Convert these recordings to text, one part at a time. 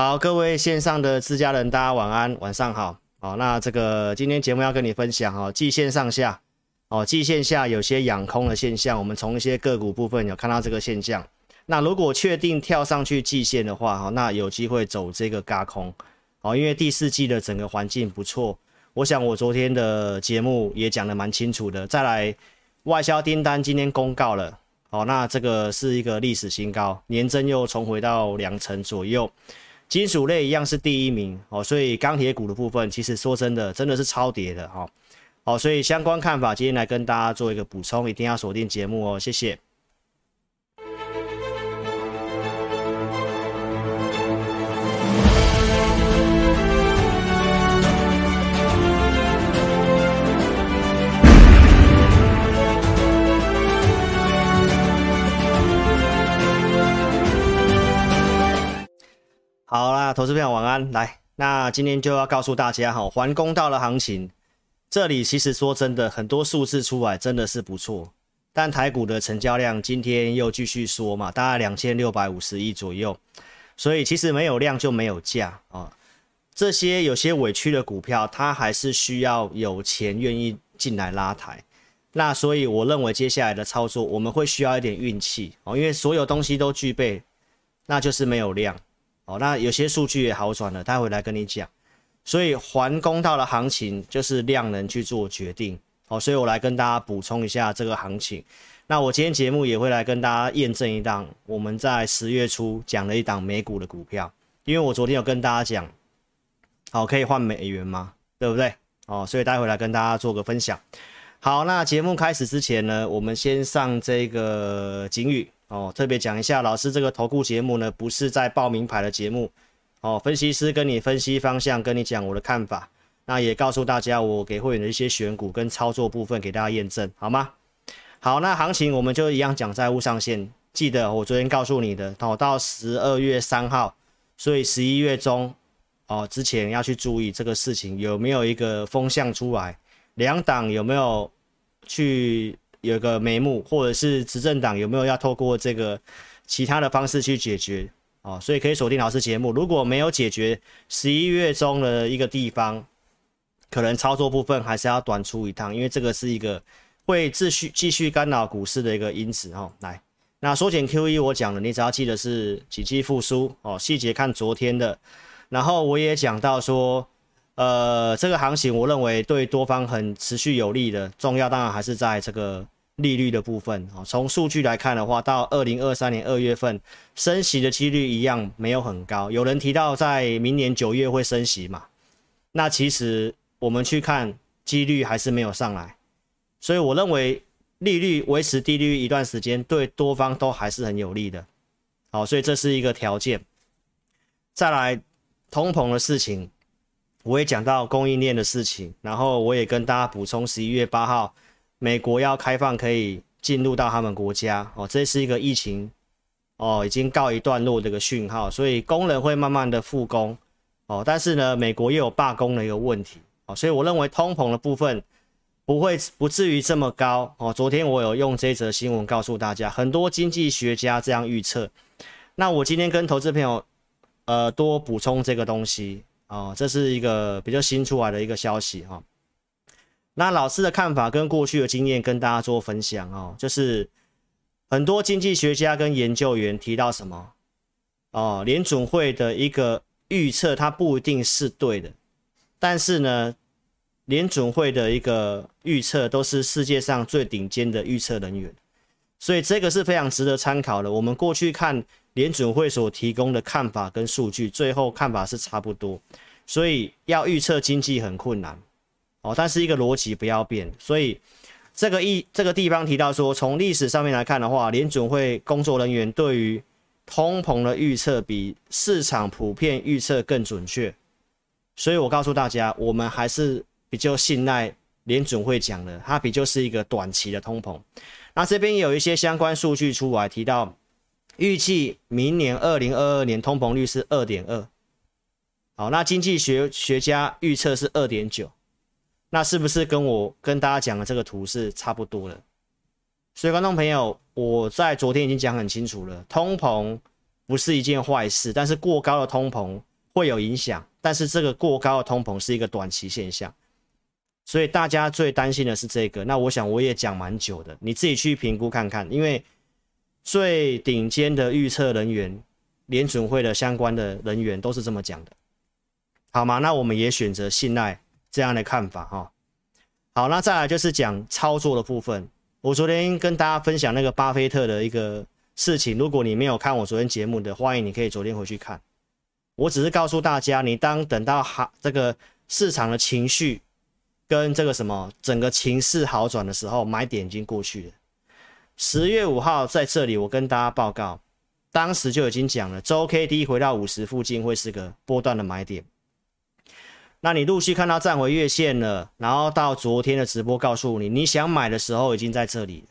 好，各位线上的自家人，大家晚安，晚上好。好，那这个今天节目要跟你分享哦，季线上下，哦，季线下有些养空的现象，我们从一些个股部分有看到这个现象。那如果确定跳上去季线的话，哈，那有机会走这个轧空，哦，因为第四季的整个环境不错。我想我昨天的节目也讲得蛮清楚的。再来，外销订单今天公告了，哦，那这个是一个历史新高，年增又重回到两成左右。金属类一样是第一名哦，所以钢铁股的部分，其实说真的，真的是超跌的哈。好，所以相关看法，今天来跟大家做一个补充，一定要锁定节目哦，谢谢。好啦，投资朋友晚安。来，那今天就要告诉大家哈，还公道的行情，这里其实说真的，很多数字出来真的是不错。但台股的成交量今天又继续缩嘛，大概两千六百五十亿左右。所以其实没有量就没有价啊。这些有些委屈的股票，它还是需要有钱愿意进来拉抬。那所以我认为接下来的操作，我们会需要一点运气哦，因为所有东西都具备，那就是没有量。哦，那有些数据也好转了，待会来跟你讲。所以还公道的行情就是量能去做决定。哦，所以我来跟大家补充一下这个行情。那我今天节目也会来跟大家验证一档我们在十月初讲了一档美股的股票，因为我昨天有跟大家讲，好，可以换美元吗？对不对？哦，所以待会来跟大家做个分享。好，那节目开始之前呢，我们先上这个警语。哦，特别讲一下，老师这个投顾节目呢，不是在报名牌的节目。哦，分析师跟你分析方向，跟你讲我的看法，那也告诉大家我给会员的一些选股跟操作部分给大家验证，好吗？好，那行情我们就一样讲债务上限，记得我昨天告诉你的，哦，到十二月三号，所以十一月中，哦，之前要去注意这个事情有没有一个风向出来，两党有没有去。有个眉目，或者是执政党有没有要透过这个其他的方式去解决哦？所以可以锁定老师节目。如果没有解决，十一月中的一个地方，可能操作部分还是要短出一趟，因为这个是一个会继续继续干扰股市的一个因子哦。来，那缩减 QE 我讲了，你只要记得是经济复苏哦，细节看昨天的。然后我也讲到说。呃，这个行情我认为对多方很持续有利的，重要当然还是在这个利率的部分啊。从数据来看的话，到二零二三年二月份升息的几率一样没有很高。有人提到在明年九月会升息嘛？那其实我们去看几率还是没有上来，所以我认为利率维持低率一段时间对多方都还是很有利的。好，所以这是一个条件。再来通膨的事情。我也讲到供应链的事情，然后我也跟大家补充，十一月八号，美国要开放可以进入到他们国家哦，这是一个疫情哦已经告一段落的一个讯号，所以工人会慢慢的复工哦，但是呢，美国又有罢工的一个问题哦，所以我认为通膨的部分不会不至于这么高哦。昨天我有用这则新闻告诉大家，很多经济学家这样预测，那我今天跟投资朋友呃多补充这个东西。哦，这是一个比较新出来的一个消息哈、那老师的看法跟过去的经验跟大家做分享哦，就是很多经济学家跟研究员提到什么哦，联准会的一个预测它不一定是对的，但是呢，联准会的一个预测都是世界上最顶尖的预测人员，所以这个是非常值得参考的。我们过去看。联准会所提供的看法跟数据，最后看法是差不多，所以要预测经济很困难哦。但是一个逻辑不要变，所以这个一这个地方提到说，从历史上面来看的话，联准会工作人员对于通膨的预测比市场普遍预测更准确。所以我告诉大家，我们还是比较信赖联准会讲的，它比较是一个短期的通膨。那这边有一些相关数据出来提到。预计明年二零二二年通膨率是二点二，好，那经济学学家预测是二点九，那是不是跟我跟大家讲的这个图是差不多的？所以观众朋友，我在昨天已经讲很清楚了，通膨不是一件坏事，但是过高的通膨会有影响，但是这个过高的通膨是一个短期现象，所以大家最担心的是这个。那我想我也讲蛮久的，你自己去评估看看，因为最顶尖的预测人员、联准会的相关的人员都是这么讲的，好吗？那我们也选择信赖这样的看法哈。好，那再来就是讲操作的部分。我昨天跟大家分享那个巴菲特的一个事情，如果你没有看我昨天节目的，欢迎你可以昨天回去看。我只是告诉大家，你当等到哈这个市场的情绪跟这个什么整个情势好转的时候，买点已经过去了。十月五号在这里，我跟大家报告，当时就已经讲了，周 K D 回到五十附近会是个波段的买点。那你陆续看到站回月线了，然后到昨天的直播告诉你，你想买的时候已经在这里。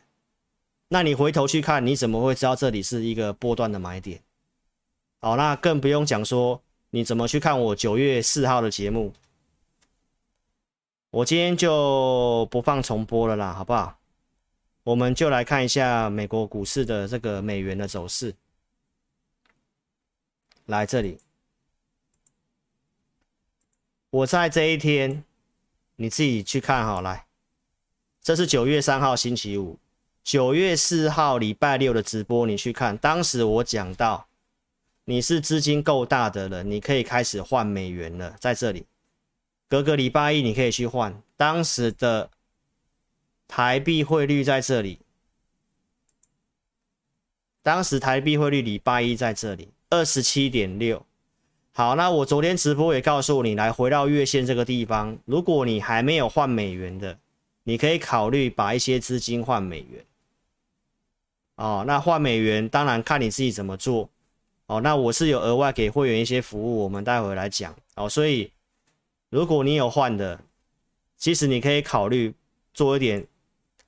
那你回头去看，你怎么会知道这里是一个波段的买点？好，那更不用讲说你怎么去看我九月四号的节目。我今天就不放重播了啦，好不好？我们就来看一下美国股市的这个美元的走势。来这里，我在这一天，你自己去看好，来，这是九月三号星期五，九月四号礼拜六的直播，你去看，当时我讲到。你是资金够大的人，你可以开始换美元了，在这里，隔个礼拜一你可以去换。当时的台币汇率在这里，当时台币汇率礼拜一在这里，二十七点六。好，那我昨天直播也告诉你，来回到月线这个地方，如果你还没有换美元的，你可以考虑把一些资金换美元。哦，那换美元当然看你自己怎么做。哦，那我是有额外给会员一些服务，我们待会来讲。哦，所以如果你有换的，其实你可以考虑做一点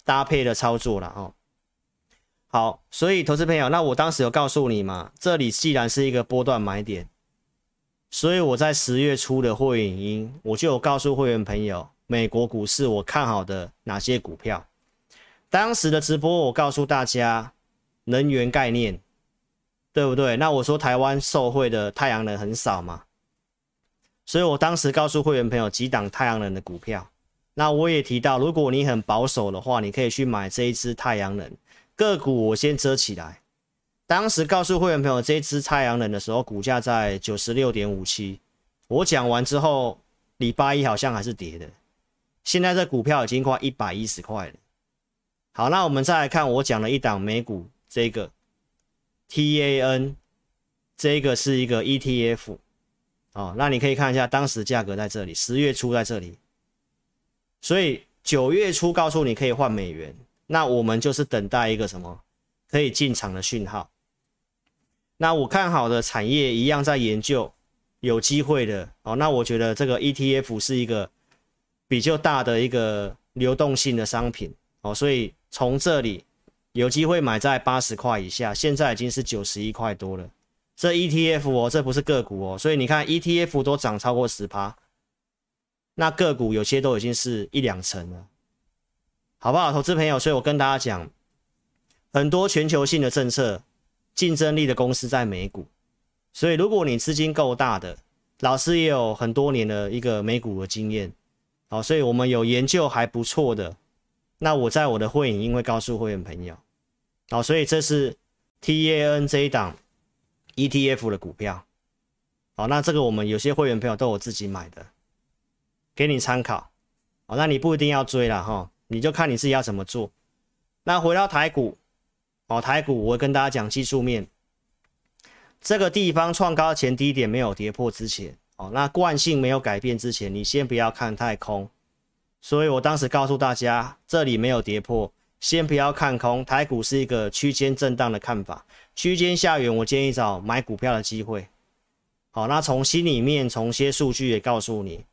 搭配的操作了哦。好，所以投资朋友，那我当时有告诉你嘛，这里既然是一个波段买点，所以我在十月初的会员影音，我就有告诉会员朋友，美国股市我看好的哪些股票。当时的直播我告诉大家，能源概念。对不对？那我说台湾受惠的太阳能很少嘛，所以我当时告诉会员朋友几档太阳能的股票。那我也提到，如果你很保守的话，你可以去买这一只太阳能个股。我先遮起来。当时告诉会员朋友这一支太阳能的时候，股价在九十六点五七。我讲完之后，礼拜一好像还是跌的。现在这股票已经快一百一十块了。好，那我们再来看我讲了一档美股这个。TAN 这个是一个 ETF 哦，那你可以看一下当时价格在这里，十月初在这里，所以九月初告诉你可以换美元，那我们就是等待一个什么可以进场的讯号。那我看好的产业一样在研究，有机会的哦，那我觉得这个 ETF 是一个比较大的一个流动性的商品哦，所以从这里。有机会买在八十块以下，现在已经是九十一块多了。这 ETF 哦，这不是个股哦，所以你看 ETF 都涨超过十趴，那个股有些都已经是一两成了，好不好，投资朋友？所以我跟大家讲，很多全球性的政策，竞争力的公司在美股，所以如果你资金够大的，老师也有很多年的一个美股的经验，好，所以我们有研究还不错的。那我在我的会影音会告诉会员朋友，好，所以这是 TAN 这一档 ETF 的股票，好，那这个我们有些会员朋友都有自己买的，给你参考，好，那你不一定要追了哈，你就看你自己要怎么做。那回到台股，哦，台股我会跟大家讲技术面，这个地方创高前低点没有跌破之前，哦，那惯性没有改变之前，你先不要看太空。所以我当时告诉大家，这里没有跌破，先不要看空。台股是一个区间震荡的看法，区间下缘，我建议找买股票的机会。好，那从心里面，从些数据也告诉你，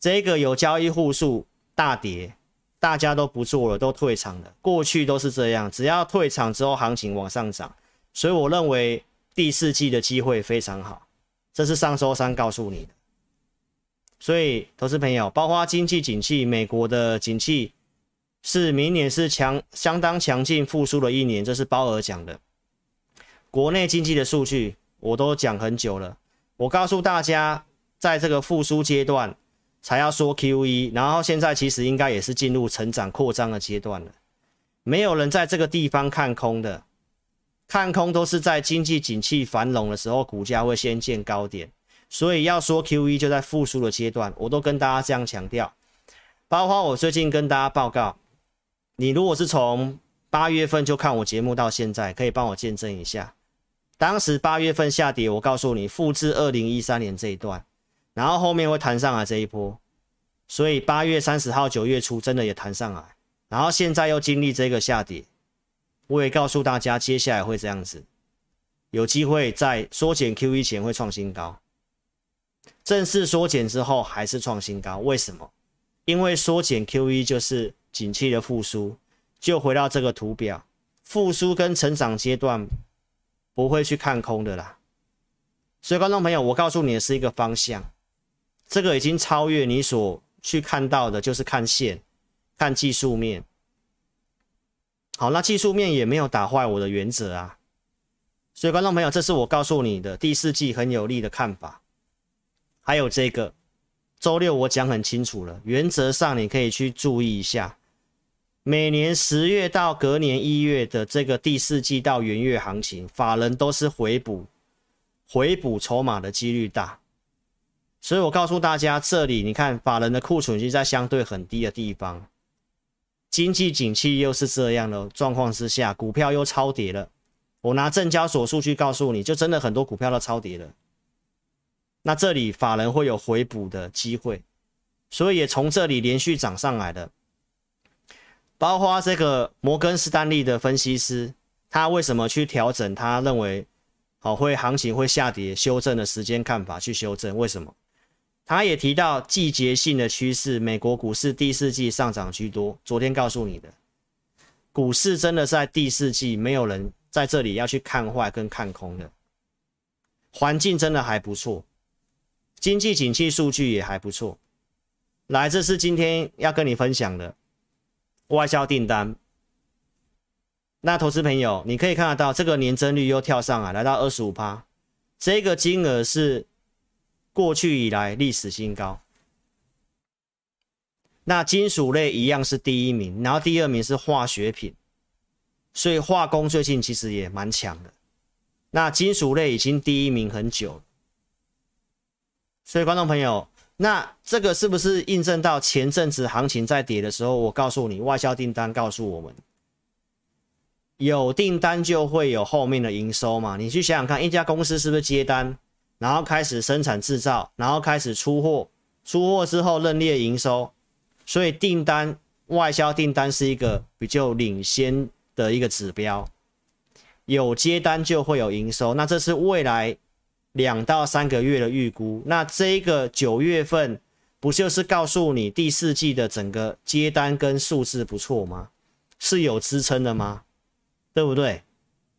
这个有交易户数大跌，大家都不做了，都退场了。过去都是这样，只要退场之后，行情往上涨。所以我认为第四季的机会非常好，这是上周三告诉你的。所以，投资朋友，包括经济景气，美国的景气是明年是强相当强劲复苏的一年，这是鲍尔讲的。国内经济的数据我都讲很久了，我告诉大家，在这个复苏阶段才要说 QE，然后现在其实应该也是进入成长扩张的阶段了。没有人在这个地方看空的，看空都是在经济景气繁荣的时候，股价会先见高点。所以要说 QE 就在复苏的阶段，我都跟大家这样强调。包括我最近跟大家报告，你如果是从八月份就看我节目到现在，可以帮我见证一下。当时八月份下跌，我告诉你复制二零一三年这一段，然后后面会弹上来这一波。所以八月三十号九月初真的也弹上来，然后现在又经历这个下跌，我也告诉大家接下来会这样子，有机会在缩减 QE 前会创新高。正式缩减之后还是创新高，为什么？因为缩减 QE 就是景气的复苏，就回到这个图表，复苏跟成长阶段不会去看空的啦。所以观众朋友，我告诉你的是一个方向，这个已经超越你所去看到的，就是看线、看技术面。好，那技术面也没有打坏我的原则啊。所以观众朋友，这是我告诉你的第四季很有利的看法。还有这个，周六我讲很清楚了，原则上你可以去注意一下，每年十月到隔年一月的这个第四季到元月行情，法人都是回补，回补筹码的几率大，所以我告诉大家，这里你看法人的库存已经在相对很低的地方，经济景气又是这样的状况之下，股票又超跌了，我拿证交所数据告诉你就真的很多股票都超跌了。那这里法人会有回补的机会，所以也从这里连续涨上来的，包括这个摩根士丹利的分析师，他为什么去调整？他认为好会行情会下跌，修正的时间看法去修正，为什么？他也提到季节性的趋势，美国股市第四季上涨居多。昨天告诉你的，股市真的在第四季没有人在这里要去看坏跟看空的，环境真的还不错。经济景气数据也还不错，来，这是今天要跟你分享的外销订单。那投资朋友，你可以看得到，这个年增率又跳上来，来到二十五趴，这个金额是过去以来历史新高。那金属类一样是第一名，然后第二名是化学品，所以化工最近其实也蛮强的。那金属类已经第一名很久了。所以，观众朋友，那这个是不是印证到前阵子行情在跌的时候，我告诉你，外销订单告诉我们，有订单就会有后面的营收嘛？你去想想看，一家公司是不是接单，然后开始生产制造，然后开始出货，出货之后认列营收，所以订单外销订单是一个比较领先的一个指标，有接单就会有营收，那这是未来。两到三个月的预估，那这个九月份不就是告诉你第四季的整个接单跟数字不错吗？是有支撑的吗？对不对？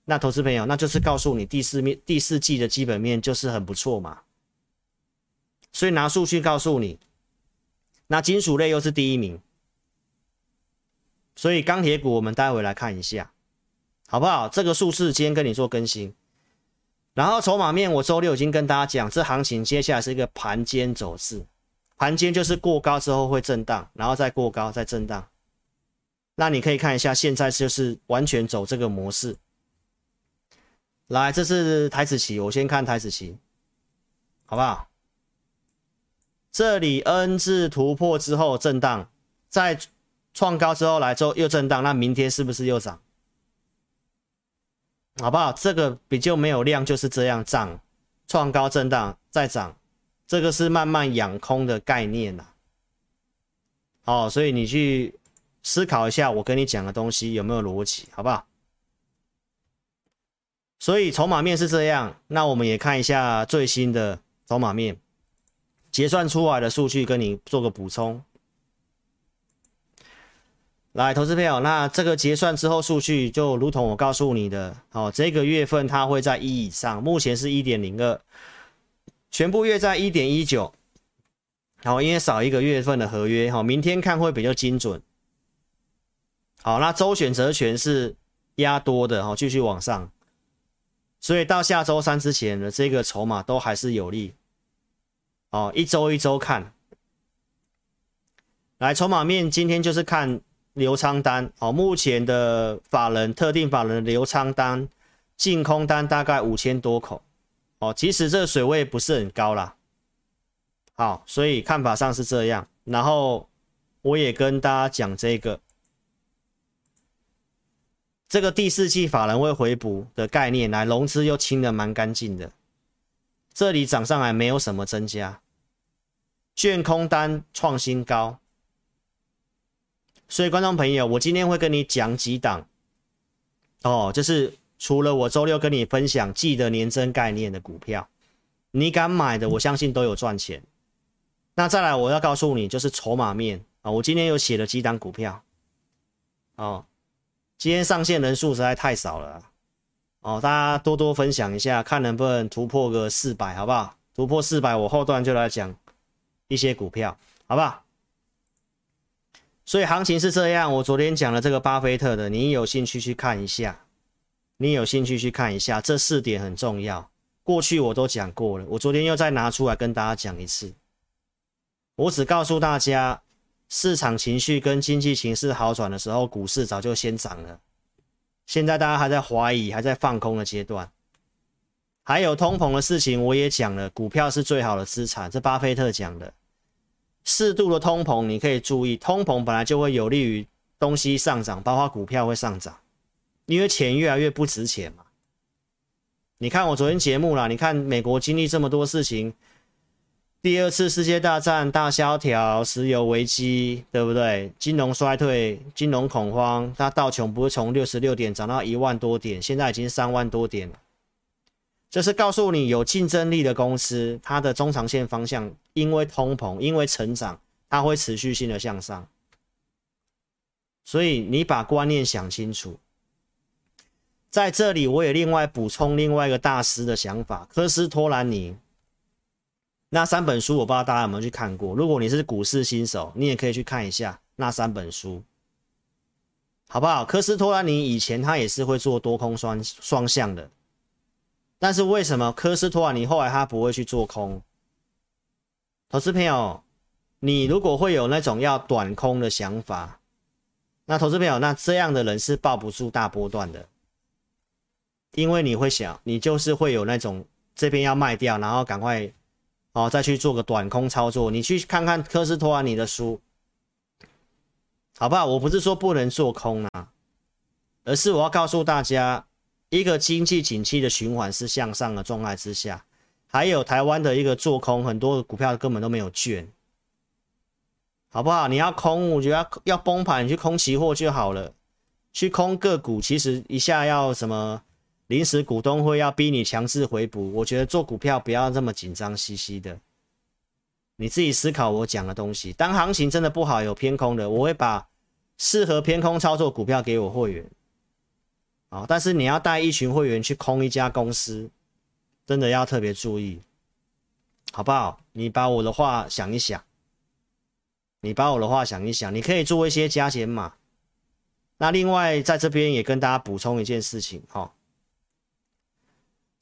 那投资朋友，那就是告诉你第四面第四季的基本面就是很不错嘛。所以拿数据告诉你，那金属类又是第一名，所以钢铁股我们待会来看一下，好不好？这个数字今天跟你做更新。然后筹码面，我周六已经跟大家讲，这行情接下来是一个盘间走势，盘间就是过高之后会震荡，然后再过高再震荡。那你可以看一下，现在就是完全走这个模式。来，这是台子棋，我先看台子棋，好不好？这里 N 字突破之后震荡，再创高之后来之后又震荡，那明天是不是又涨？好不好？这个比较没有量，就是这样涨，创高震荡再涨，这个是慢慢养空的概念呐、啊。哦，所以你去思考一下，我跟你讲的东西有没有逻辑，好不好？所以筹码面是这样，那我们也看一下最新的筹码面结算出来的数据，跟你做个补充。来，投资朋友，那这个结算之后数据就如同我告诉你的，哦，这个月份它会在一以上，目前是一点零二，全部月在一点一九，好，因为少一个月份的合约，好，明天看会比较精准。好，那周选择权是压多的，好，继续往上，所以到下周三之前的这个筹码都还是有利。哦，一周一周看。来，筹码面今天就是看流仓单。哦，目前的法人特定法人流仓单净空单大概五千多口。哦，其实这个水位不是很高啦。好，所以看法上是这样。然后我也跟大家讲这个，这个第四季法人会回补的概念，来融资又清得蛮干净的，这里涨上来没有什么增加，券空单创新高。所以观众朋友，我今天会跟你讲几档哦，就是除了我周六跟你分享记得年增概念的股票，你敢买的，我相信都有赚钱。那再来，我要告诉你，就是筹码面啊。我今天有写了几档股票，哦，今天上线人数实在太少了，哦，大家多多分享一下，看能不能突破个四百，好不好？突破四百，我后段就来讲一些股票，好不好？所以行情是这样，我昨天讲了这个巴菲特的，你有兴趣去看一下，你有兴趣去看一下，这四点很重要。过去我都讲过了，我昨天又再拿出来跟大家讲一次。我只告诉大家，市场情绪跟经济形势好转的时候，股市早就先涨了。现在大家还在怀疑，还在放空的阶段。还有通膨的事情，我也讲了，股票是最好的资产，这巴菲特讲的。适度的通膨，你可以注意，通膨本来就会有利于东西上涨，包括股票会上涨，因为钱越来越不值钱嘛。你看我昨天节目啦，你看美国经历这么多事情。第二次世界大战大萧条、石油危机，对不对？金融衰退、金融恐慌，那道琼不是从六十六点涨到一万多点，现在已经三万多点了。这是告诉你，有竞争力的公司，它的中长线方向，因为通膨，因为成长，它会持续性的向上。所以你把观念想清楚。在这里，我也另外补充另外一个大师的想法，科斯托兰尼。那三本书我不知道大家有没有去看过，如果你是股市新手，你也可以去看一下那三本书，好不好？科斯托拉尼以前他也是会做多空双双向的，但是为什么科斯托拉尼后来他不会去做空？投资朋友，你如果会有那种要短空的想法，那投资朋友，那这样的人是抱不住大波段的，因为你会想，你就是会有那种这边要卖掉，然后赶快。哦，再去做个短空操作，你去看看科斯托安尼的书，好不好？我不是说不能做空啊，而是我要告诉大家，一个经济景气的循环是向上的状态之下，还有台湾的一个做空，很多股票根本都没有券，好不好？你要空，我觉得要要崩盘，你去空期货就好了，去空个股，其实一下要什么？临时股东会要逼你强制回补，我觉得做股票不要这么紧张兮兮的。你自己思考我讲的东西。当行情真的不好，有偏空的，我会把适合偏空操作股票给我会员。啊，但是你要带一群会员去空一家公司，真的要特别注意，好不好？你把我的话想一想，你把我的话想一想，你可以做一些加减码。那另外在这边也跟大家补充一件事情，哈。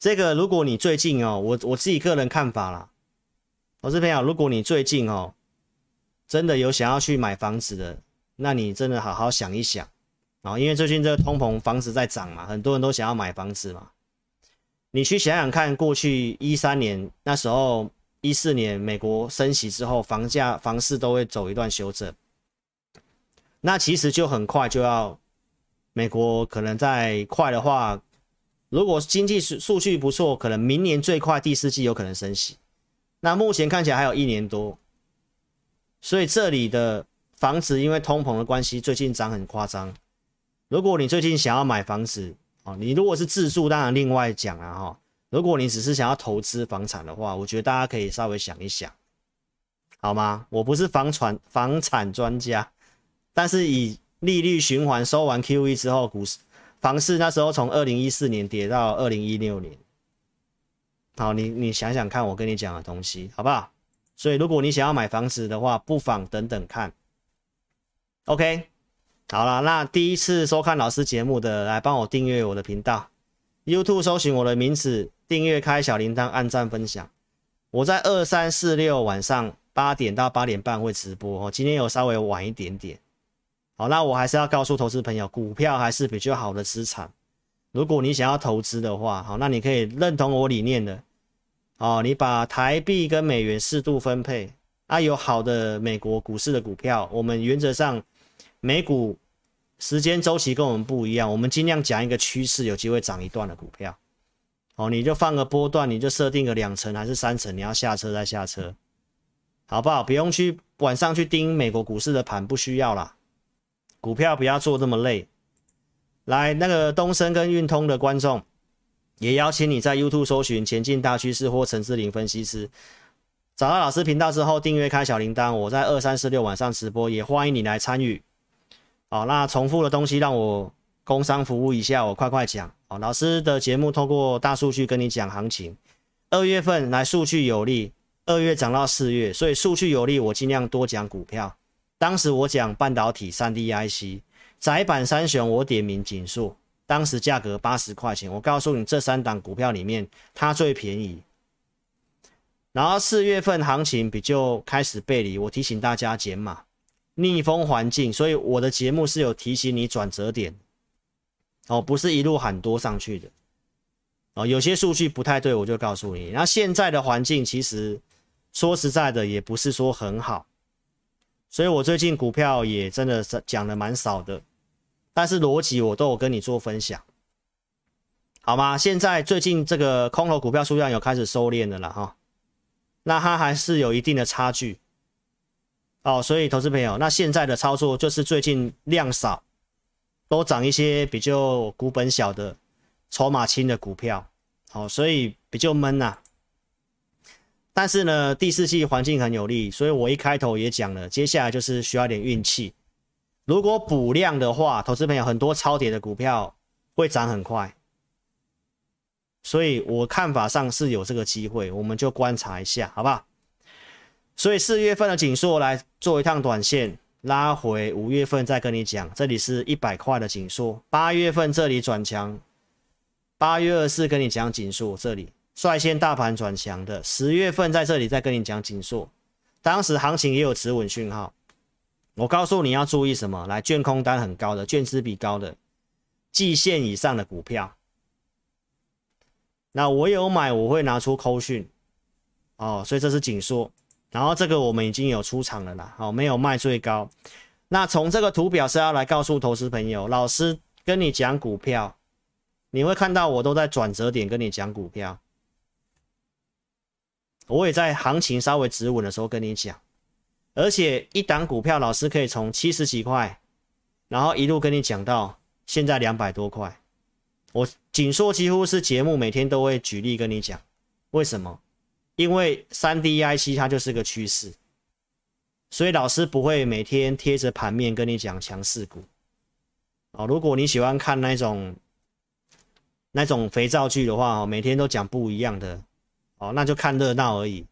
这个，如果你最近哦，我我自己个人看法啦，我是朋友，如果你最近哦，真的有想要去买房子的，那你真的好好想一想啊，因为最近这个通膨，房子在涨嘛，很多人都想要买房子嘛。你去想想看，过去一三年那时候，一四年美国升息之后，房价房市都会走一段修正，那其实就很快就要，美国可能在快的话。如果经济数数据不错，可能明年最快第四季有可能升息。那目前看起来还有一年多，所以这里的房子因为通膨的关系，最近涨很夸张。如果你最近想要买房子哦，你如果是自住，当然另外讲了哈。如果你只是想要投资房产的话，我觉得大家可以稍微想一想，好吗？我不是房产房产专家，但是以利率循环收完 QE 之后，股市。房市那时候从二零一四年跌到二零一六年，好，你你想想看，我跟你讲的东西好不好？所以如果你想要买房子的话，不妨等等看。OK，好了，那第一次收看老师节目的，来帮我订阅我的频道，YouTube 搜寻我的名字，订阅开小铃铛，按赞分享。我在二三四六晚上八点到八点半会直播哦，今天有稍微晚一点点。好，那我还是要告诉投资朋友，股票还是比较好的资产。如果你想要投资的话，好，那你可以认同我理念的，哦，你把台币跟美元适度分配。啊，有好的美国股市的股票，我们原则上美股时间周期跟我们不一样，我们尽量讲一个趋势，有机会涨一段的股票。哦，你就放个波段，你就设定个两成还是三成，你要下车再下车，好不好？不用去晚上去盯美国股市的盘，不需要啦。股票不要做这么累。来，那个东升跟运通的观众，也邀请你在 YouTube 搜寻“前进大趋势”或陈志霖分析师。找到老师频道之后，订阅开小铃铛。我在二三四六晚上直播，也欢迎你来参与。好，那重复的东西让我工商服务一下，我快快讲。好，老师的节目透过大数据跟你讲行情。二月份来数据有利，二月涨到四月，所以数据有利，我尽量多讲股票。当时我讲半导体、三 D IC、载板三雄，我点名景硕，当时价格八十块钱。我告诉你，这三档股票里面，它最便宜。然后四月份行情比较开始背离，我提醒大家减码，逆风环境，所以我的节目是有提醒你转折点，哦，不是一路喊多上去的，哦，有些数据不太对，我就告诉你。那现在的环境其实说实在的，也不是说很好，所以我最近股票也真的是讲的蛮少的，但是逻辑我都有跟你做分享，好吗？现在最近这个空头股票数量有开始收敛的了哈。那它还是有一定的差距哦，所以投资朋友，那现在的操作就是最近量少，都涨一些比较股本小的、筹码轻的股票，好，所以比较闷呐。但是呢，第四季环境很有利，所以我一开头也讲了，接下来就是需要点运气。如果补量的话，投资朋友很多超跌的股票会涨很快。所以我看法上是有这个机会，我们就观察一下，好不好？所以四月份的紧缩来做一趟短线拉回，五月份再跟你讲，这里是一百块的紧缩，八月份这里转强，八月二十四跟你讲紧缩，这里率先大盘转强的，十月份在这里再跟你讲紧缩，当时行情也有止稳讯号，我告诉你要注意什么？来，券空单很高的，券资比高的，季线以上的股票。那我有买，我会拿出扣讯，哦，所以这是紧缩，然后这个我们已经有出场了啦，好、哦，没有卖最高。那从这个图表是要来告诉投资朋友，老师跟你讲股票，你会看到我都在转折点跟你讲股票，我也在行情稍微止稳的时候跟你讲，而且一档股票老师可以从七十几块，然后一路跟你讲到现在两百多块。我景硕几乎是节目每天都会举例跟你讲，为什么？因为三 D IC 它就是个趋势，所以老师不会每天贴着盘面跟你讲强势股。哦，如果你喜欢看那种那种肥皂剧的话，哦，每天都讲不一样的，哦，那就看热闹而已。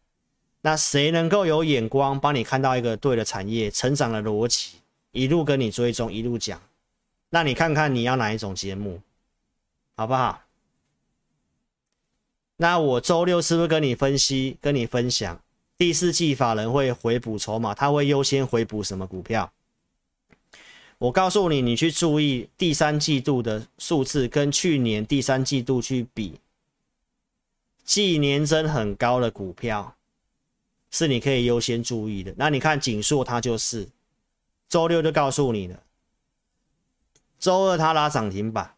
那谁能够有眼光帮你看到一个对的产业成长的逻辑，一路跟你追踪，一路讲，那你看看你要哪一种节目？好不好？那我周六是不是跟你分析、跟你分享第四季法人会回补筹码？他会优先回补什么股票？我告诉你，你去注意第三季度的数字，跟去年第三季度去比，季年增很高的股票是你可以优先注意的。那你看景硕，它就是周六就告诉你了，周二它拉涨停板。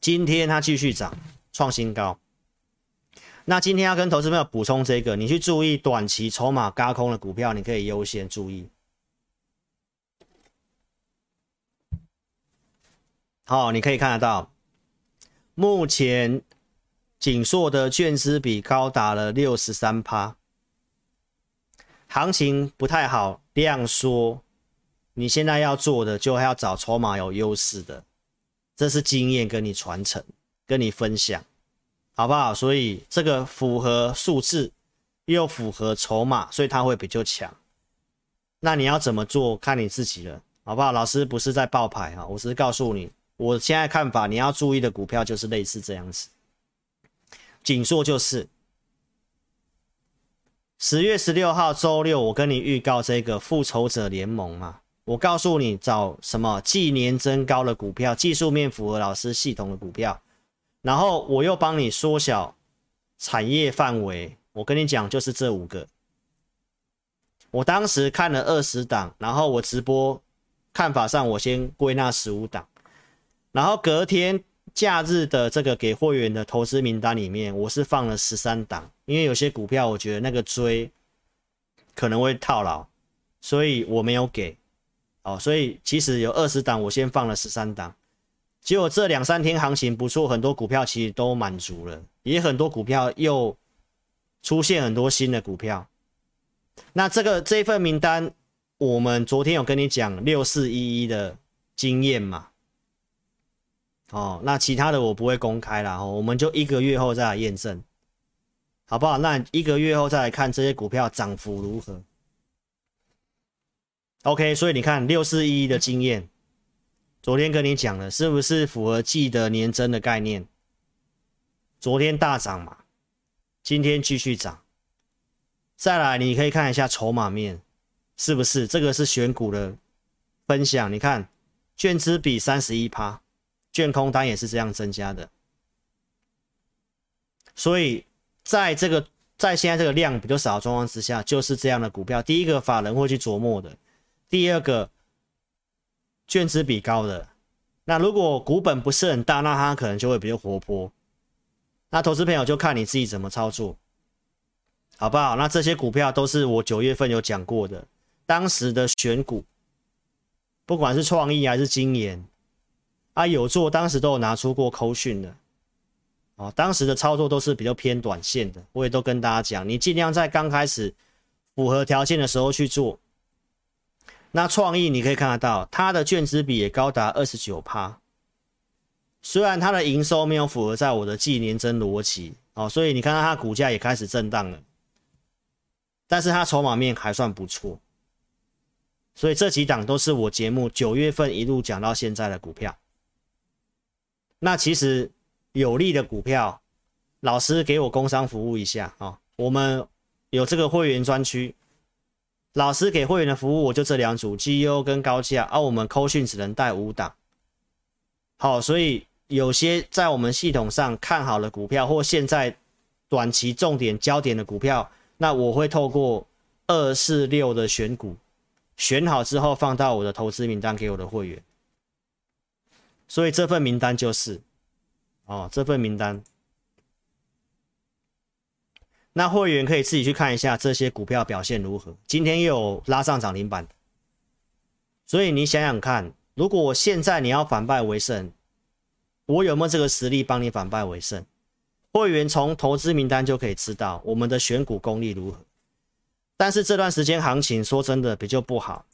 今天它继续涨，创新高。那今天要跟投资朋友补充这个，你去注意短期筹码轧空的股票，你可以优先注意。好，你可以看得到，目前景硕的券资比高达了六十三趴，行情不太好，量缩。你现在要做的，就要找筹码有优势的。这是经验跟你传承，跟你分享，好不好？所以这个符合数字，又符合筹码，所以它会比较强。那你要怎么做，看你自己了，好不好？老师不是在报牌啊，我只是告诉你我现在看法，你要注意的股票就是类似这样子。景硕就是。十月十六号周六，我跟你预告这个复仇者联盟嘛，我告诉你找什么季年增高的股票，技术面符合老师系统的股票，然后我又帮你缩小产业范围，我跟你讲就是这五个。我当时看了二十档，然后我直播看法上，我先归纳十五档，然后隔天假日的这个给会员的投资名单里面，我是放了十三档，因为有些股票我觉得那个追可能会套牢，所以我没有给。哦，所以其实有二十档，我先放了十三档，结果这两三天行情不错，很多股票其实都满足了，也很多股票又出现很多新的股票。那这个这份名单，我们昨天有跟你讲六四一一的经验嘛？哦，那其他的我不会公开了哦，我们就一个月后再来验证，好不好？那一个月后再来看这些股票涨幅如何？OK，所以你看六四一一的经验，昨天跟你讲了，是不是符合记得年增的概念？昨天大涨嘛，今天继续涨。再来，你可以看一下筹码面，是不是？这个是选股的分享。你看，券资比三十一趴，券空单也是这样增加的。所以，在这个在现在这个量比较少的状况之下，就是这样的股票。第一个，法人会去琢磨的；第二个，券资比高的。那如果股本不是很大，那它可能就会比较活泼。那投资朋友就看你自己怎么操作。好不好？那这些股票都是我九月份有讲过的，当时的选股，不管是创意还是精研，啊有做，当时都有拿出过扣讯的，哦，当时的操作都是比较偏短线的，我也都跟大家讲，你尽量在刚开始符合条件的时候去做。那创意你可以看得到，它的券资比也高达二十九趴，虽然它的营收没有符合在我的季年增逻辑，哦，所以你看到它股价也开始震荡了。但是它筹码面还算不错，所以这几档都是我节目九月份一路讲到现在的股票。那其实有利的股票，老师给我工商服务一下啊，我们有这个会员专区，老师给会员的服务我就这两组绩优跟高价，而我们扣讯只能带五档。好，所以有些在我们系统上看好的股票，或现在短期重点焦点的股票。那我会透过二四六的选股，选好之后放到我的投资名单给我的会员，所以这份名单就是，哦，这份名单，那会员可以自己去看一下这些股票表现如何。今天又有拉上涨停板，所以你想想看，如果我现在你要反败为胜，我有没有这个实力帮你反败为胜？会员从投资名单就可以知道我们的选股功力如何，但是这段时间行情说真的比较不好，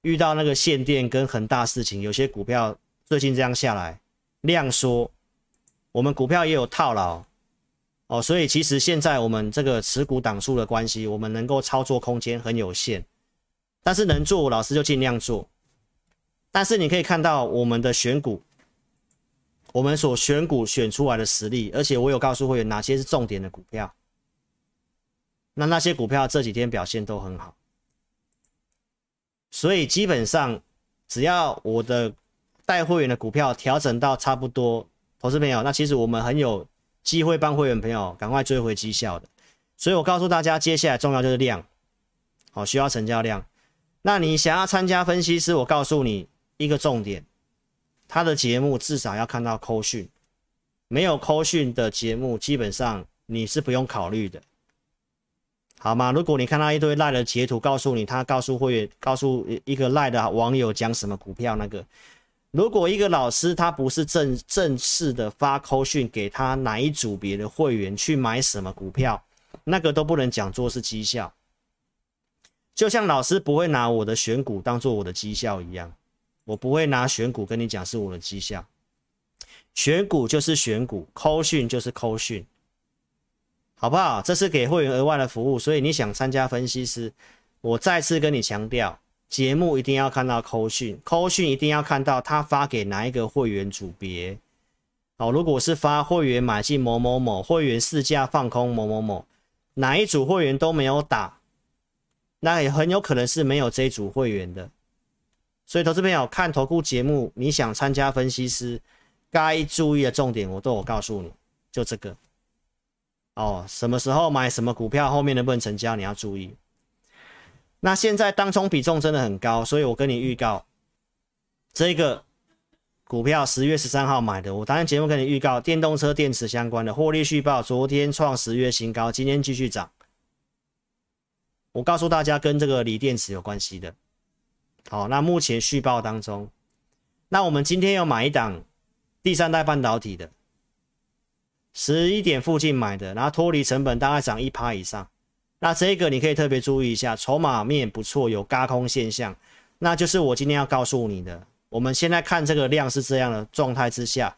遇到那个限电跟恒大事情，有些股票最近这样下来量缩，我们股票也有套牢哦，所以其实现在我们这个持股档数的关系，我们能够操作空间很有限，但是能做老师就尽量做，但是你可以看到我们的选股。我们所选股选出来的实力，而且我有告诉会员哪些是重点的股票。那那些股票这几天表现都很好，所以基本上只要我的带会员的股票调整到差不多，投资朋友，那其实我们很有机会帮会员朋友赶快追回绩效的。所以我告诉大家，接下来重要就是量，好，需要成交量。那你想要参加分析师，我告诉你一个重点。他的节目至少要看到扣讯，没有扣讯的节目，基本上你是不用考虑的，好吗？如果你看到一堆赖的截图，告诉你他告诉会员，告诉一个赖的网友讲什么股票，那个如果一个老师他不是正正式的发扣讯给他哪一组别的会员去买什么股票，那个都不能讲做是绩效，就像老师不会拿我的选股当做我的绩效一样。我不会拿选股跟你讲是我的绩效，选股就是选股，扣讯就是扣讯，好不好？这是给会员额外的服务，所以你想参加分析师，我再次跟你强调，节目一定要看到扣讯，扣讯一定要看到他发给哪一个会员组别。哦，如果是发会员买进某某某，会员试驾放空某某某，哪一组会员都没有打，那也很有可能是没有这组会员的。所以投资朋友看投顾节目，你想参加分析师，该注意的重点我都有告诉你，就这个。哦，什么时候买什么股票，后面能不能成交，你要注意。那现在当冲比重真的很高，所以我跟你预告这个。股票十月十三号买的，我当然节目跟你预告，电动车电池相关的获利续报，昨天创十月新高，今天继续涨。我告诉大家，跟这个锂电池有关系的。好，那目前续报当中，那我们今天要买一档第三代半导体的，十一点附近买的，然后脱离成本大概涨一趴以上。那这个你可以特别注意一下，筹码面不错，有嘎空现象，那就是我今天要告诉你的。我们现在看这个量是这样的状态之下，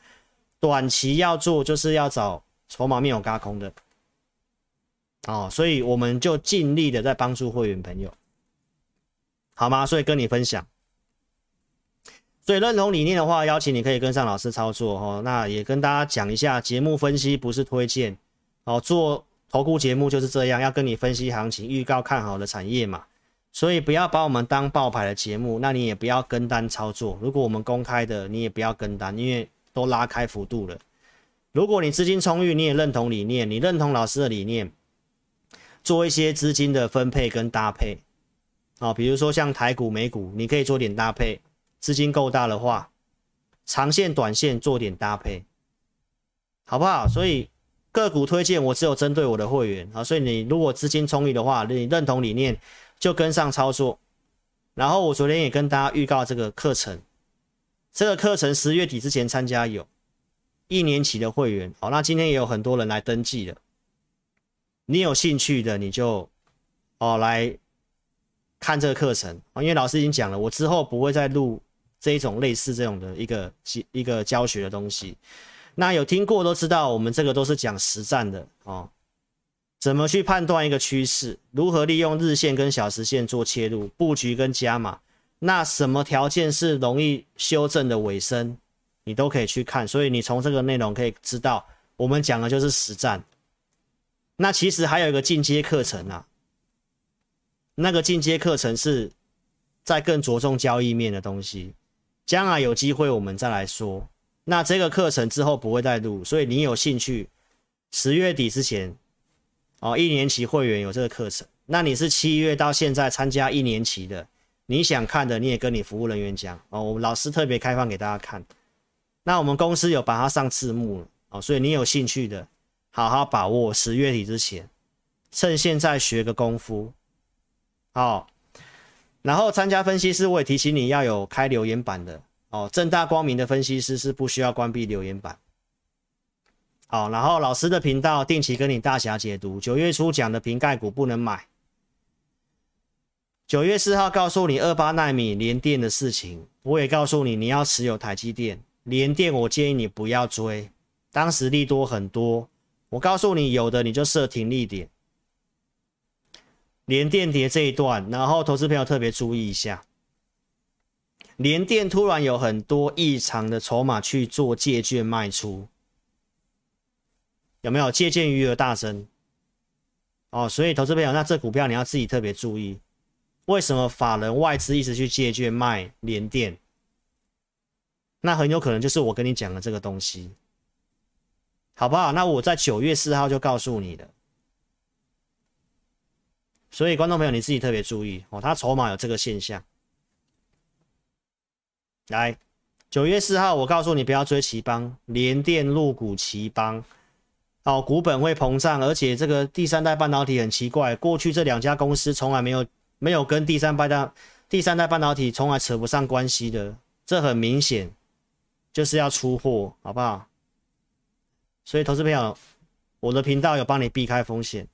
短期要做就是要找筹码面有嘎空的，哦，所以我们就尽力的在帮助会员朋友，好吗？所以跟你分享，所以认同理念的话，邀请你可以跟上老师操作哦。那也跟大家讲一下，节目分析不是推荐哦，做投顾节目就是这样，要跟你分析行情，预告看好的产业嘛。所以不要把我们当爆牌的节目，那你也不要跟单操作。如果我们公开的，你也不要跟单，因为都拉开幅度了。如果你资金充裕，你也认同理念，你认同老师的理念，做一些资金的分配跟搭配啊，比如说像台股、美股，你可以做点搭配。资金够大的话，长线、短线做点搭配，好不好？所以个股推荐我只有针对我的会员。啊。所以你如果资金充裕的话，你认同理念。就跟上操作，然后我昨天也跟大家预告这个课程，这个课程十月底之前参加有一年期的会员，好，那今天也有很多人来登记了，你有兴趣的你就哦来看这个课程。啊，因为老师已经讲了，我之后不会再录这一种类似这种的一个一个教学的东西，那有听过都知道，我们这个都是讲实战的哦。怎么去判断一个趋势？如何利用日线跟小时线做切入布局跟加码？那什么条件是容易修正的尾声？你都可以去看。所以你从这个内容可以知道，我们讲的就是实战。那其实还有一个进阶课程啊，那个进阶课程是在更着重交易面的东西，将来有机会我们再来说。那这个课程之后不会再录，所以你有兴趣，十月底之前。哦，一年期会员有这个课程，那你是七月到现在参加一年期的，你想看的你也跟你服务人员讲哦，我们老师特别开放给大家看。那我们公司有把它上字幕了哦，所以你有兴趣的，好好把握十月底之前，趁现在学个功夫。好，然后参加分析师，我也提醒你要有开留言板的哦，正大光明的分析师是不需要关闭留言板。好，然后老师的频道定期跟你大侠解读。九月初讲的瓶盖股不能买。九月四号告诉你二八纳米联电的事情，我也告诉你你要持有台积电。联电我建议你不要追，当时利多很多。我告诉你有的你就设停利点。联电跌这一段，然后投资朋友特别注意一下，联电突然有很多异常的筹码去做借券卖出。有没有借券余额大增？哦，所以投资朋友，那这股票你要自己特别注意，为什么法人外资一直去借券卖联电？那很有可能就是我跟你讲的这个东西，好不好？那我在九月四号就告诉你的，所以观众朋友你自己特别注意哦，他筹码有这个现象。来，九月四号我告诉你不要追奇邦，联电入股奇邦。哦，股本会膨胀，而且这个第三代半导体很奇怪，过去这两家公司从来没有没有跟第三代第三代半导体从来扯不上关系的，这很明显就是要出货，好不好？所以投资朋友，我的频道有帮你避开风险。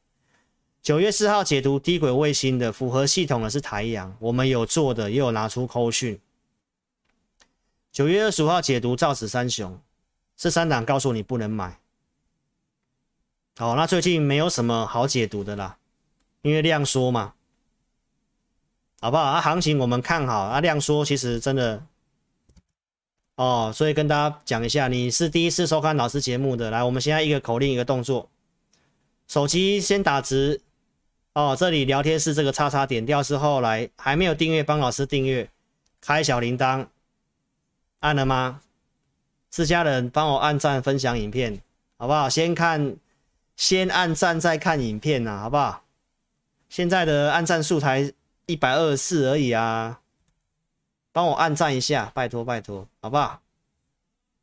九月四号解读低轨卫星的符合系统的是台阳，我们有做的，也有拿出扣讯。九月二十五号解读造纸三雄，这三档告诉你不能买。好，那最近没有什么好解读的啦，因为量缩嘛。好不好？啊，行情我们看好啊，量缩其实真的哦，所以跟大家讲一下，你是第一次收看老师节目的，来，我们现在一个口令一个动作，手机先打直哦，这里聊天室这个叉叉点掉之后，来还没有订阅帮老师订阅，开小铃铛，按了吗？自家人帮我按赞分享影片，好不好？先看，先按赞再看影片呐、啊，好不好？现在的按赞数才一百二十四而已啊，帮我按赞一下，拜托拜托，好不好？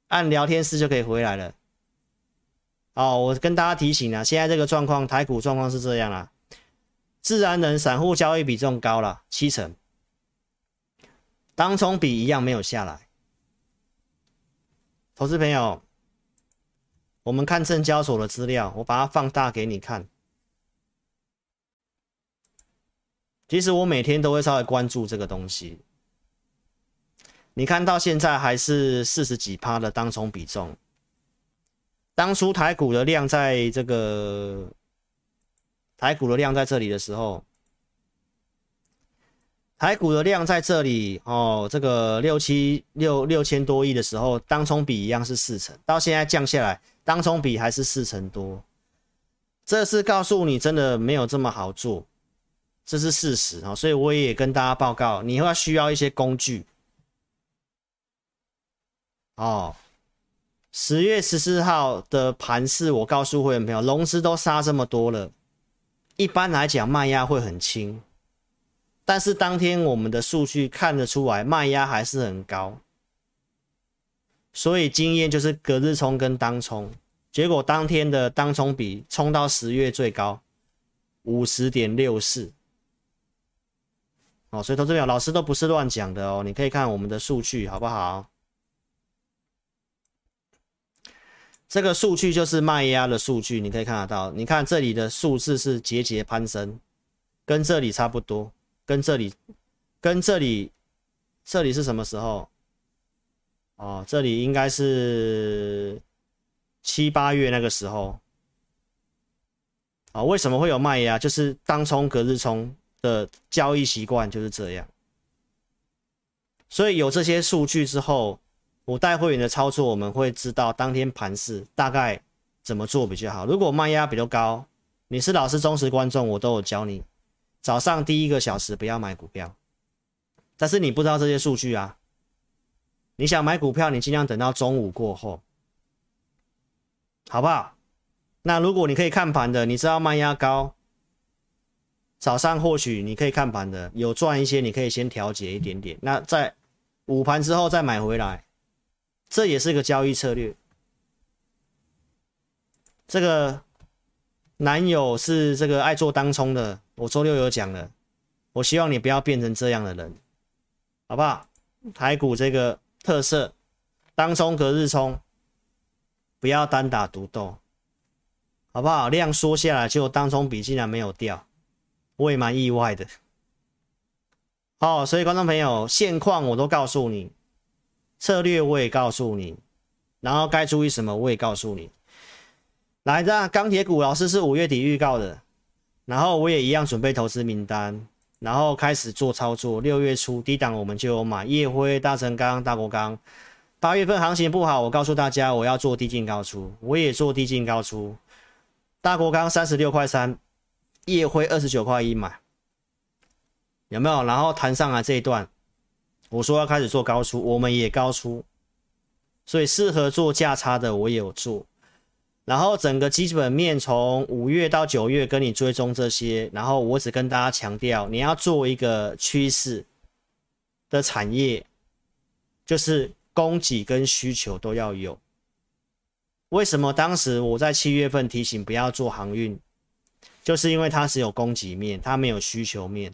按聊天室就可以回来了。哦，我跟大家提醒啊，现在这个状况，台股状况是这样啦，自然人散户交易比重高了七成，当冲比一样没有下来。投资朋友，我们看证交所的资料，我把它放大给你看。其实我每天都会稍微关注这个东西。你看到现在还是四十几趴的当冲比重。当初台股的量在这个台股的量在这里的时候。台股的量在这里哦，这个六七六六千多亿的时候，当冲比一样是四成，到现在降下来，当冲比还是四成多，这是告诉你真的没有这么好做，这是事实啊，所以我也跟大家报告，你会需要一些工具哦。十月十四号的盘市，我告诉会员朋友，融资都杀这么多了，一般来讲卖压会很轻。但是当天我们的数据看得出来，卖压还是很高，所以经验就是隔日冲跟当冲，结果当天的当冲比冲到十月最高五十点六四，哦，所以投资者老师都不是乱讲的哦，你可以看我们的数据好不好？这个数据就是卖压的数据，你可以看得到，你看这里的数字是节节攀升，跟这里差不多。跟这里，跟这里，这里是什么时候？哦，这里应该是七八月那个时候。啊、哦，为什么会有卖压？就是当冲隔日冲的交易习惯就是这样。所以有这些数据之后，我带会员的操作，我们会知道当天盘势大概怎么做比较好。如果卖压比较高，你是老师忠实观众，我都有教你。早上第一个小时不要买股票，但是你不知道这些数据啊。你想买股票，你尽量等到中午过后，好不好？那如果你可以看盘的，你知道卖压高，早上或许你可以看盘的，有赚一些，你可以先调节一点点。那在午盘之后再买回来，这也是个交易策略。这个。男友是这个爱做当冲的，我周六有讲了，我希望你不要变成这样的人，好不好？台股这个特色，当冲隔日冲，不要单打独斗，好不好？量缩下来，结果当冲比竟然没有掉，我也蛮意外的。好，所以观众朋友，现况我都告诉你，策略我也告诉你，然后该注意什么我也告诉你。来，这钢铁股老师是五月底预告的，然后我也一样准备投资名单，然后开始做操作。六月初低档我们就有买夜辉、大成钢、大国钢。八月份行情不好，我告诉大家我要做低进高出，我也做低进高出。大国钢三十六块三，夜辉二十九块一买，有没有？然后弹上来这一段，我说要开始做高出，我们也高出，所以适合做价差的我也有做。然后整个基本面从五月到九月跟你追踪这些，然后我只跟大家强调，你要做一个趋势的产业，就是供给跟需求都要有。为什么当时我在七月份提醒不要做航运，就是因为它是有供给面，它没有需求面。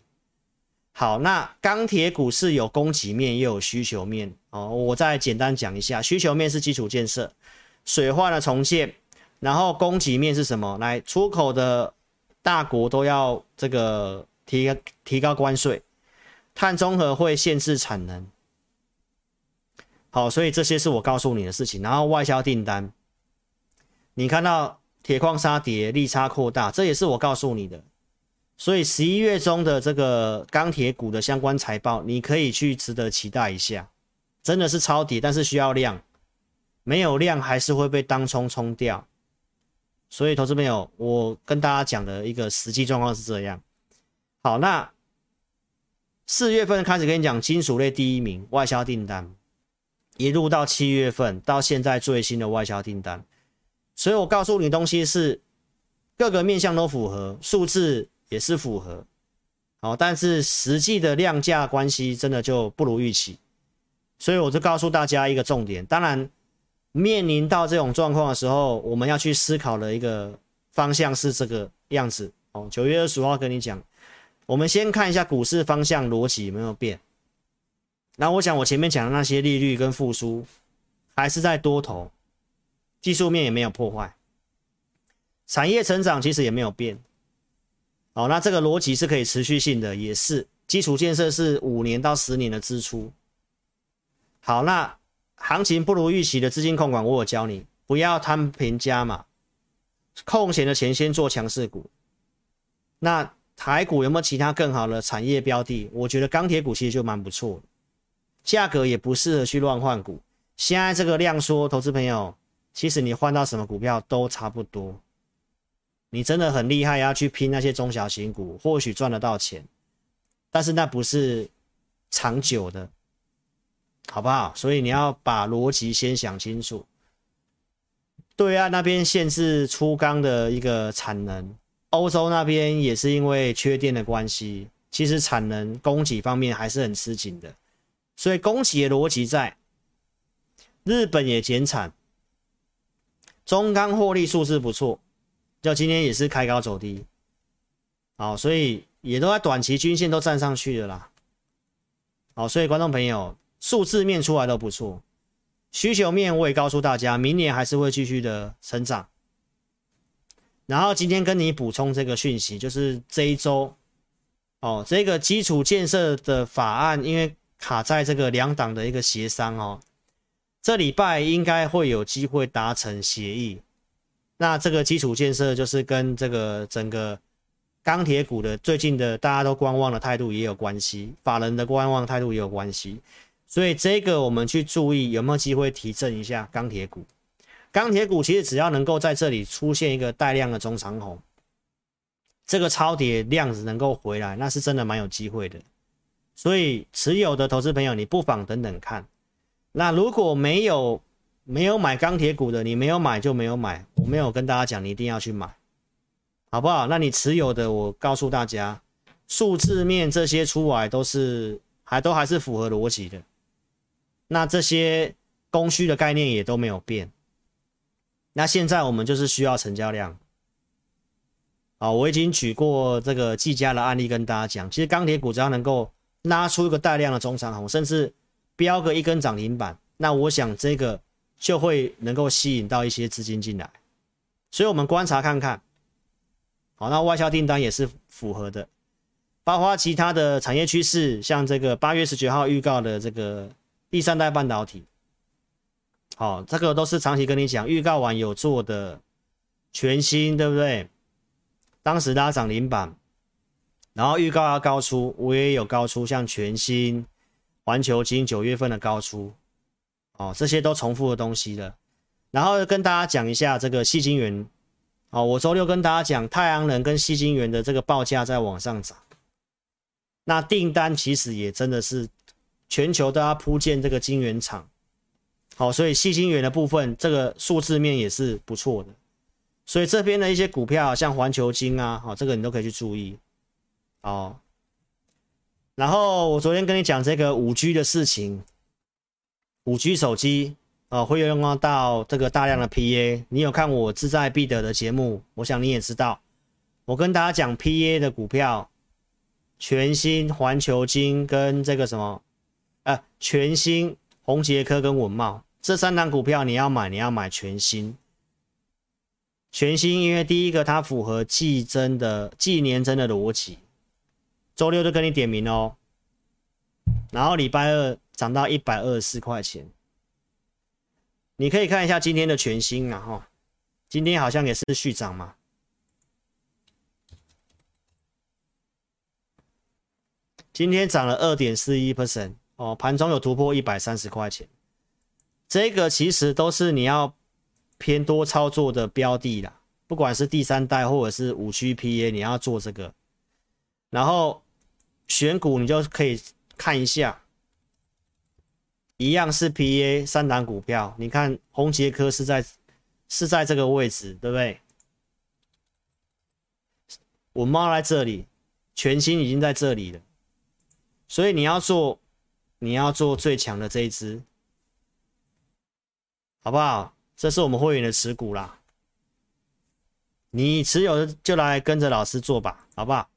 好，那钢铁股是有供给面又有需求面哦。我再简单讲一下，需求面是基础建设、水化的重建。然后供给面是什么？来，出口的大国都要这个提提高关税，碳中和会限制产能。好，所以这些是我告诉你的事情。然后外销订单，你看到铁矿砂跌，利差扩大，这也是我告诉你的。所以十一月中的这个钢铁股的相关财报，你可以去值得期待一下，真的是抄底，但是需要量，没有量还是会被当冲冲掉。所以，投资朋友，我跟大家讲的一个实际状况是这样。好，那四月份开始跟你讲金属类第一名外销订单，一路到七月份到现在最新的外销订单，所以我告诉你东西是各个面向都符合，数字也是符合。好，但是实际的量价关系真的就不如预期，所以我就告诉大家一个重点，当然。面临到这种状况的时候，我们要去思考的一个方向是这个样子哦。九月二十号跟你讲，我们先看一下股市方向逻辑有没有变。那我想我前面讲的那些利率跟复苏还是在多头，技术面也没有破坏，产业成长其实也没有变。哦，那这个逻辑是可以持续性的，也是基础建设是五年到十年的支出。好，那。行情不如预期的资金控管，我有教你不要贪平加码，空闲的钱先做强势股。那台股有没有其他更好的产业标的？我觉得钢铁股其实就蛮不错的，价格也不适合去乱换股。现在这个量缩，投资朋友，其实你换到什么股票都差不多。你真的很厉害，要去拼那些中小型股，或许赚得到钱，但是那不是长久的。好不好？所以你要把逻辑先想清楚。对岸那边限制粗钢的一个产能，欧洲那边也是因为缺电的关系，其实产能供给方面还是很吃紧的。所以供给的逻辑在，日本也减产，中钢获利数字不错，就今天也是开高走低。好，所以也都在短期均线都站上去了啦。好，所以观众朋友。数字面出来都不错，需求面我也告诉大家，明年还是会继续的成长。然后今天跟你补充这个讯息，就是这一周，哦，这个基础建设的法案因为卡在这个两党的一个协商哦，这礼拜应该会有机会达成协议。那这个基础建设就是跟这个整个钢铁股的最近的大家都观望的态度也有关系，法人的观望态度也有关系。所以这个我们去注意有没有机会提振一下钢铁股。钢铁股其实只要能够在这里出现一个带量的中长红，这个超跌量子能够回来，那是真的蛮有机会的。所以持有的投资朋友，你不妨等等看。那如果没有没有买钢铁股的，你没有买就没有买，我没有跟大家讲你一定要去买，好不好？那你持有的，我告诉大家，数字面这些出来都是还都还是符合逻辑的。那这些供需的概念也都没有变。那现在我们就是需要成交量。啊，我已经举过这个技嘉的案例跟大家讲，其实钢铁股只要能够拉出一个带量的中长红，甚至标个一根涨停板，那我想这个就会能够吸引到一些资金进来。所以我们观察看看。好，那外销订单也是符合的，包括其他的产业趋势，像这个八月十九号预告的这个。第三代半导体，好，这个都是长期跟你讲，预告完有做的全新，对不对？当时拉涨停板，然后预告要高出，我也有高出，像全新、环球晶九月份的高出，哦，这些都重复的东西了。然后跟大家讲一下这个矽晶圆，哦，我周六跟大家讲太阳能跟矽晶圆的这个报价在往上涨，那订单其实也真的是。全球都要铺建这个晶圆厂，好，所以细晶圆的部分，这个数字面也是不错的。所以这边的一些股票，像环球晶啊，好，这个你都可以去注意。好，然后我昨天跟你讲这个五 G 的事情，五 G 手机啊，会用到这个大量的 PA。你有看我志在必得的节目？我想你也知道，我跟大家讲 PA 的股票，全新环球晶跟这个什么。全新、宏捷科跟文茂这三档股票，你要买，你要买全新。全新，因为第一个它符合季增的季年增的逻辑，周六就跟你点名哦。然后礼拜二涨到一百二十四块钱，你可以看一下今天的全新啊，哈，今天好像也是续涨嘛。今天涨了二点四一 percent 哦，盘中有突破一百三十块钱，这个其实都是你要偏多操作的标的啦，不管是第三代或者是五区 PA，你要做这个，然后选股你就可以看一下，一样是 PA 三档股票，你看宏杰科是在是在这个位置，对不对？我猫在这里，全新已经在这里了，所以你要做，你要做最强的这一支，好不好？这是我们会员的持股啦，你持有就来跟着老师做吧，好不好？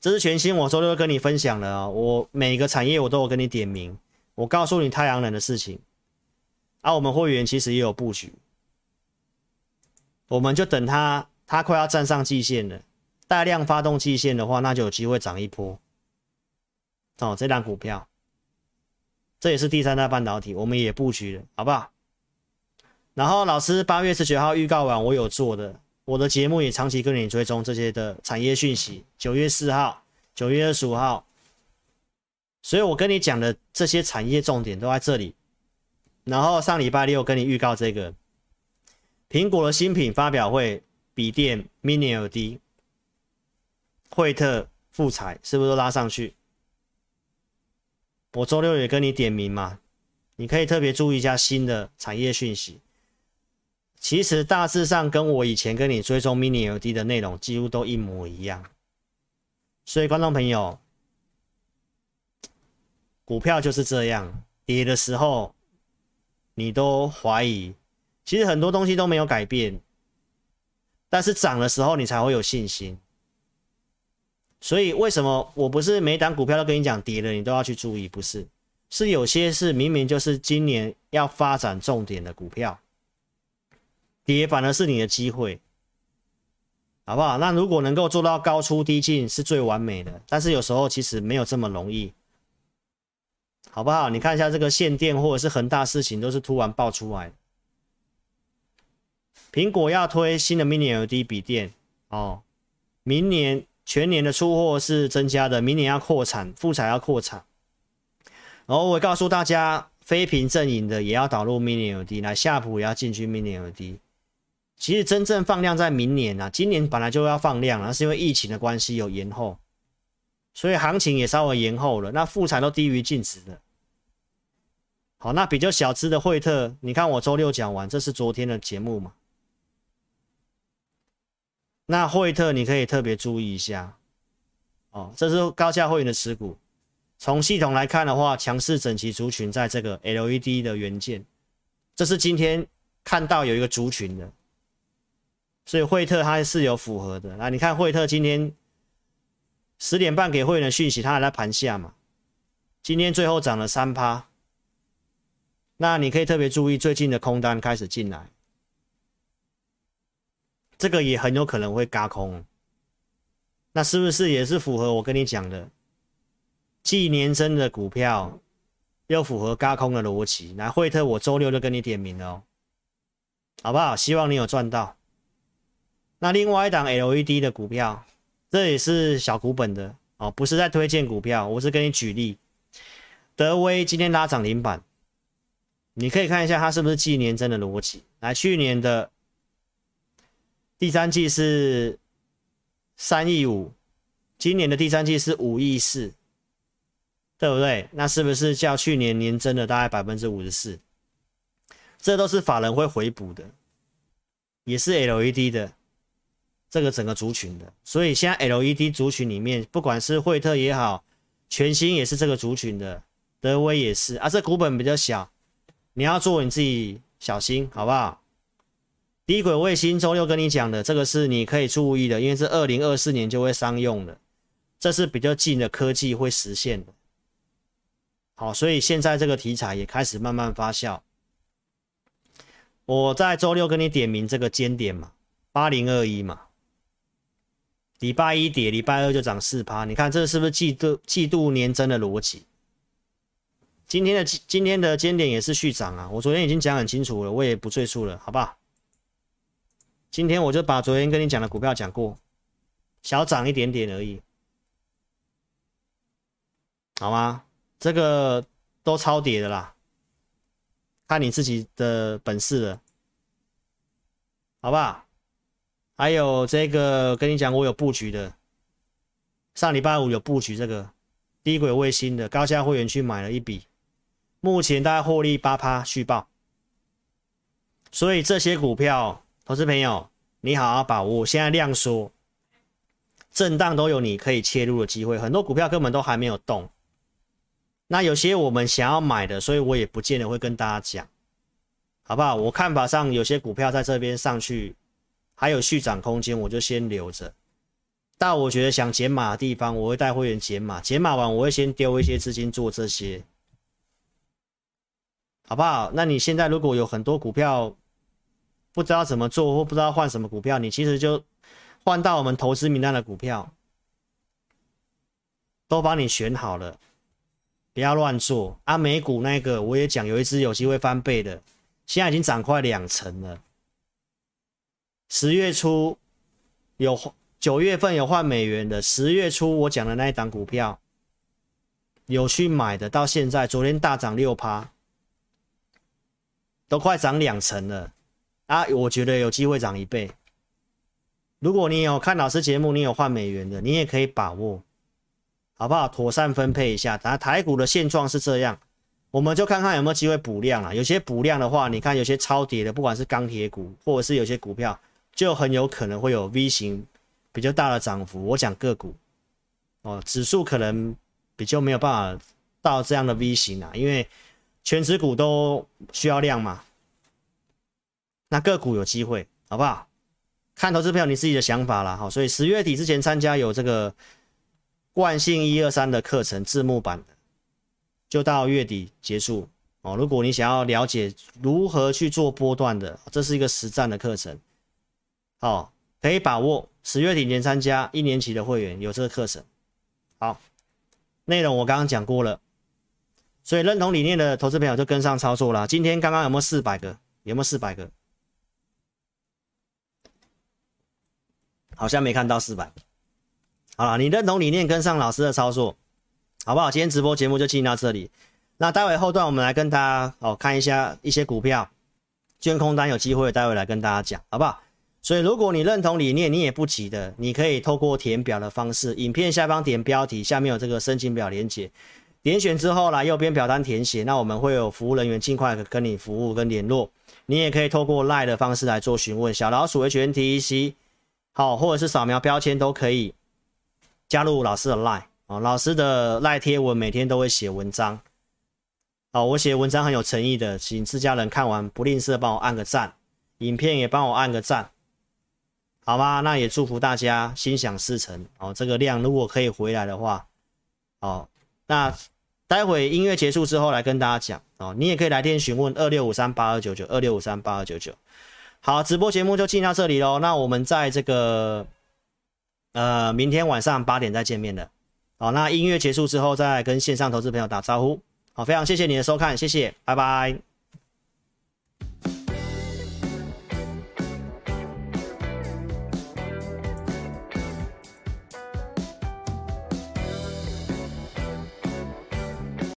这是全新，我周六跟你分享了，我每个产业我都有跟你点名，我告诉你太阳能的事情，啊，我们会员其实也有布局，我们就等它。它快要站上季线了，大量发动季线的话，那就有机会涨一波。哦，这档股票，这也是第三代半导体，我们也布局了，好不好？然后老师八月十九号预告完，我有做的，我的节目也长期跟你追踪这些的产业讯息。九月四号、九月二十五号，所以我跟你讲的这些产业重点都在这里。然后上礼拜六跟你预告这个苹果的新品发表会。笔电、Mini LED、惠特、富彩是不是都拉上去？我周六也跟你点名嘛，你可以特别注意一下新的产业讯息。其实大致上跟我以前跟你追踪 Mini LED 的内容几乎都一模一样。所以观众朋友，股票就是这样，跌的时候你都怀疑，其实很多东西都没有改变。但是涨的时候，你才会有信心。所以为什么我不是每档股票都跟你讲跌了，你都要去注意？不是，是有些是明明就是今年要发展重点的股票，跌反而是你的机会，好不好？那如果能够做到高出低进，是最完美的。但是有时候其实没有这么容易，好不好？你看一下这个限电或者是恒大事情，都是突然爆出来。苹果要推新的 Mini LED 笔电哦，明年全年的出货是增加的，明年要扩产，富采要扩产。然后我告诉大家，非屏阵营的也要导入 Mini LED，来夏普也要进军 Mini LED。其实真正放量在明年啊，今年本来就要放量了，是因为疫情的关系有延后，所以行情也稍微延后了。那富采都低于净值的。好，那比较小资的惠特，你看我周六讲完，这是昨天的节目嘛？那惠特你可以特别注意一下，哦，这是高价会员的持股。从系统来看的话，强势整齐族群在这个 LED 的元件，这是今天看到有一个族群的，所以惠特它是有符合的。那你看惠特今天十点半给会员的讯息，它还在盘下嘛？今天最后涨了三趴，那你可以特别注意最近的空单开始进来。这个也很有可能会嘎空，那是不是也是符合我跟你讲的，季年增的股票又符合嘎空的逻辑？来，惠特我周六就跟你点名了哦，好不好？希望你有赚到。那另外一档 LED 的股票，这也是小股本的哦，不是在推荐股票，我是跟你举例。德威今天拉涨停板，你可以看一下它是不是季年增的逻辑？来，去年的。第三季是三亿五，今年的第三季是五亿四，对不对？那是不是较去年年增了大概百分之五十四？这都是法人会回补的，也是 LED 的这个整个族群的。所以现在 LED 族群里面，不管是惠特也好，全新也是这个族群的，德威也是啊。这股本比较小，你要做你自己小心，好不好？低轨卫星周六跟你讲的这个是你可以注意的，因为是二零二四年就会商用的，这是比较近的科技会实现的。好，所以现在这个题材也开始慢慢发酵。我在周六跟你点名这个尖点嘛，八零二一嘛，礼拜一跌，礼拜二就涨四趴，你看这是不是季度季度年增的逻辑？今天的今天的尖点也是续涨啊，我昨天已经讲很清楚了，我也不赘述了，好不好？今天我就把昨天跟你讲的股票讲过，小涨一点点而已。好吗？这个都超跌的啦，看你自己的本事了，好不好？还有这个跟你讲，我有布局的，上礼拜五有布局这个低轨卫星的高价会员去买了一笔，目前大概获利八趴续报，所以这些股票，投资朋友你好好把握，现在量缩，震荡都有你可以切入的机会，很多股票根本都还没有动，那有些我们想要买的，所以我也不见得会跟大家讲，好不好？我看法上有些股票在这边上去。还有续涨空间，我就先留着。但我觉得想减码的地方，我会带会员减码。减码完，我会先丢一些资金做这些，好不好？那你现在如果有很多股票不知道怎么做，或不知道换什么股票，你其实就换到我们投资名单的股票，都帮你选好了，不要乱做。啊，美股那个我也讲，有一只有机会翻倍的，现在已经涨快两成了。十月初有九月份有换美元的，十月初我讲的那一档股票有去买的，到现在昨天大涨六趴，都快涨两成了啊！我觉得有机会涨一倍。如果你有看老师节目，你有换美元的，你也可以把握，好不好？妥善分配一下。台台股的现状是这样，我们就看看有没有机会补量啊。有些补量的话，你看有些超跌的，不管是钢铁股或者是有些股票。就很有可能会有 V 型比较大的涨幅。我讲个股哦，指数可能比较没有办法到这样的 V 型啊，因为全值股都需要量嘛。那个股有机会，好不好？看投资票你自己的想法啦。好，所以十月底之前参加有这个惯性一二三的课程字幕版的，就到月底结束哦。如果你想要了解如何去做波段的，这是一个实战的课程。好，可以把握十月底前参加一年期的会员有这个课程。好，内容我刚刚讲过了，所以认同理念的投资朋友就跟上操作啦。今天刚刚有没有四百个？有没有四百个？好像没看到四百。好了，你认同理念，跟上老师的操作，好不好？今天直播节目就进行到这里。那待会后段我们来跟大家哦看一下一些股票，捐空单有机会，待会来跟大家讲，好不好？所以，如果你认同理念，你也不急的，你可以透过填表的方式，影片下方点标题，下面有这个申请表连接，点选之后来右边表单填写，那我们会有服务人员尽快跟你服务跟联络。你也可以透过 LINE 的方式来做询问，小老鼠 HNTEC，好，或者是扫描标签都可以加入老师的 LINE 哦。老师的 LINE 贴文每天都会写文章，哦，我写文章很有诚意的，请自家人看完不吝啬帮我按个赞，影片也帮我按个赞。好吧，那也祝福大家心想事成哦。这个量如果可以回来的话，哦，那待会音乐结束之后来跟大家讲哦。你也可以来电询问二六五三八二九九二六五三八二九九。好，直播节目就进到这里喽。那我们在这个呃明天晚上八点再见面的。好，那音乐结束之后再跟线上投资朋友打招呼。好，非常谢谢你的收看，谢谢，拜拜。